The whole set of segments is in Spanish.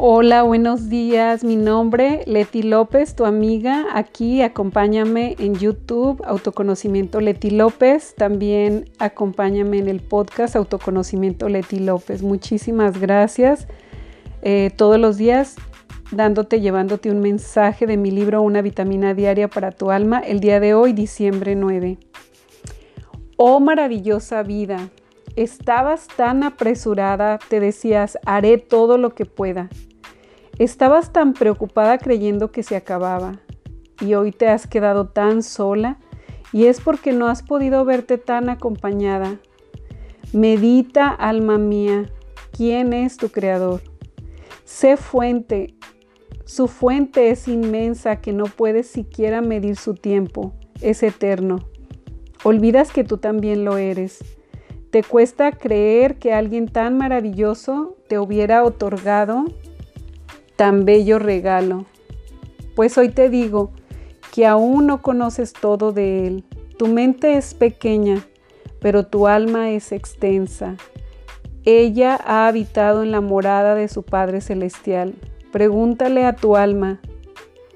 Hola, buenos días. Mi nombre, Leti López, tu amiga. Aquí acompáñame en YouTube, Autoconocimiento Leti López. También acompáñame en el podcast Autoconocimiento Leti López. Muchísimas gracias. Eh, todos los días dándote, llevándote un mensaje de mi libro Una vitamina diaria para tu alma. El día de hoy, diciembre 9. Oh maravillosa vida. Estabas tan apresurada, te decías, haré todo lo que pueda. Estabas tan preocupada creyendo que se acababa y hoy te has quedado tan sola y es porque no has podido verte tan acompañada. Medita, alma mía, quién es tu creador. Sé fuente. Su fuente es inmensa que no puedes siquiera medir su tiempo. Es eterno. Olvidas que tú también lo eres. Te cuesta creer que alguien tan maravilloso te hubiera otorgado tan bello regalo. Pues hoy te digo que aún no conoces todo de Él. Tu mente es pequeña, pero tu alma es extensa. Ella ha habitado en la morada de su Padre Celestial. Pregúntale a tu alma,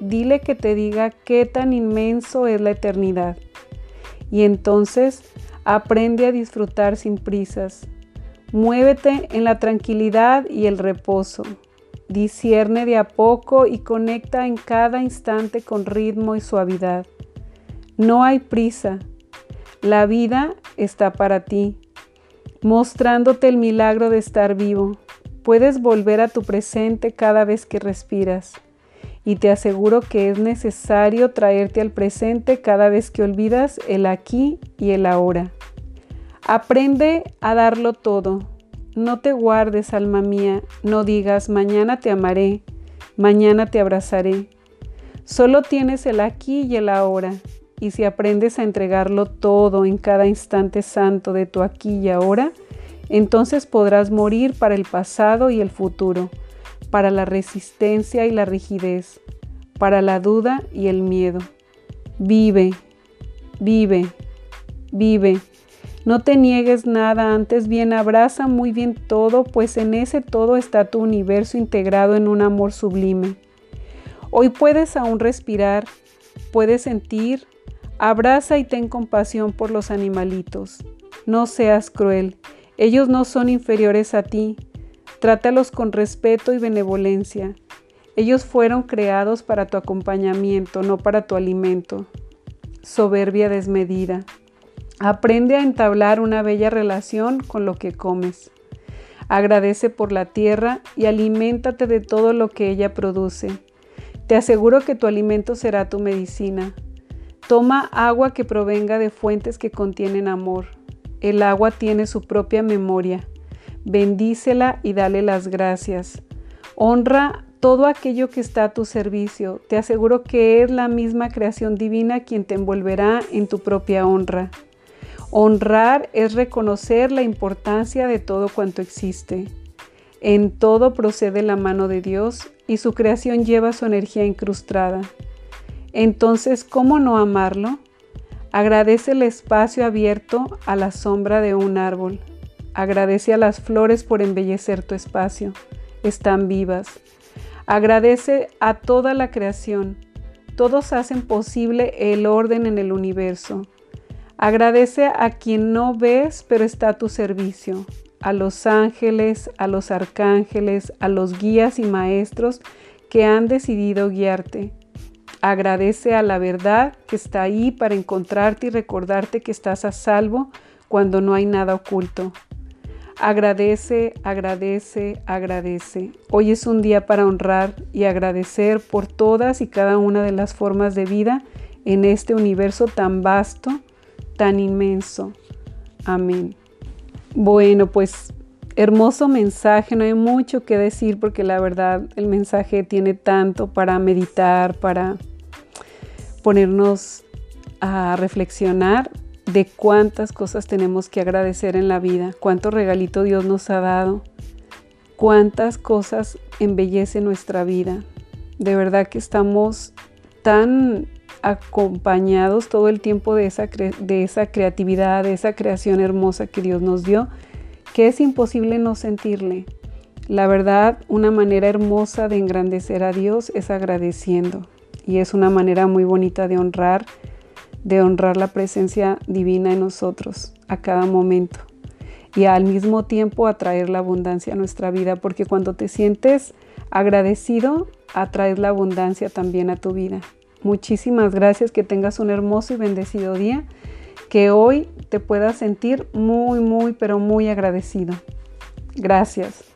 dile que te diga qué tan inmenso es la eternidad. Y entonces aprende a disfrutar sin prisas. Muévete en la tranquilidad y el reposo. Discierne de a poco y conecta en cada instante con ritmo y suavidad. No hay prisa. La vida está para ti, mostrándote el milagro de estar vivo. Puedes volver a tu presente cada vez que respiras. Y te aseguro que es necesario traerte al presente cada vez que olvidas el aquí y el ahora. Aprende a darlo todo, no te guardes, alma mía, no digas, mañana te amaré, mañana te abrazaré. Solo tienes el aquí y el ahora, y si aprendes a entregarlo todo en cada instante santo de tu aquí y ahora, entonces podrás morir para el pasado y el futuro, para la resistencia y la rigidez, para la duda y el miedo. Vive, vive, vive no te niegues nada, antes bien abraza muy bien todo, pues en ese todo está tu universo integrado en un amor sublime. Hoy puedes aún respirar, puedes sentir, abraza y ten compasión por los animalitos. No seas cruel, ellos no son inferiores a ti. Trátalos con respeto y benevolencia. Ellos fueron creados para tu acompañamiento, no para tu alimento. Soberbia desmedida. Aprende a entablar una bella relación con lo que comes. Agradece por la tierra y aliméntate de todo lo que ella produce. Te aseguro que tu alimento será tu medicina. Toma agua que provenga de fuentes que contienen amor. El agua tiene su propia memoria. Bendícela y dale las gracias. Honra todo aquello que está a tu servicio. Te aseguro que es la misma creación divina quien te envolverá en tu propia honra. Honrar es reconocer la importancia de todo cuanto existe. En todo procede la mano de Dios y su creación lleva su energía incrustada. Entonces, ¿cómo no amarlo? Agradece el espacio abierto a la sombra de un árbol. Agradece a las flores por embellecer tu espacio. Están vivas. Agradece a toda la creación. Todos hacen posible el orden en el universo. Agradece a quien no ves, pero está a tu servicio, a los ángeles, a los arcángeles, a los guías y maestros que han decidido guiarte. Agradece a la verdad que está ahí para encontrarte y recordarte que estás a salvo cuando no hay nada oculto. Agradece, agradece, agradece. Hoy es un día para honrar y agradecer por todas y cada una de las formas de vida en este universo tan vasto tan inmenso. Amén. Bueno, pues hermoso mensaje, no hay mucho que decir porque la verdad el mensaje tiene tanto para meditar, para ponernos a reflexionar de cuántas cosas tenemos que agradecer en la vida, cuánto regalito Dios nos ha dado, cuántas cosas embellece nuestra vida. De verdad que estamos tan acompañados todo el tiempo de esa, de esa creatividad, de esa creación hermosa que Dios nos dio, que es imposible no sentirle. La verdad, una manera hermosa de engrandecer a Dios es agradeciendo y es una manera muy bonita de honrar, de honrar la presencia divina en nosotros a cada momento y al mismo tiempo atraer la abundancia a nuestra vida, porque cuando te sientes agradecido, atraes la abundancia también a tu vida. Muchísimas gracias, que tengas un hermoso y bendecido día, que hoy te puedas sentir muy, muy, pero muy agradecido. Gracias.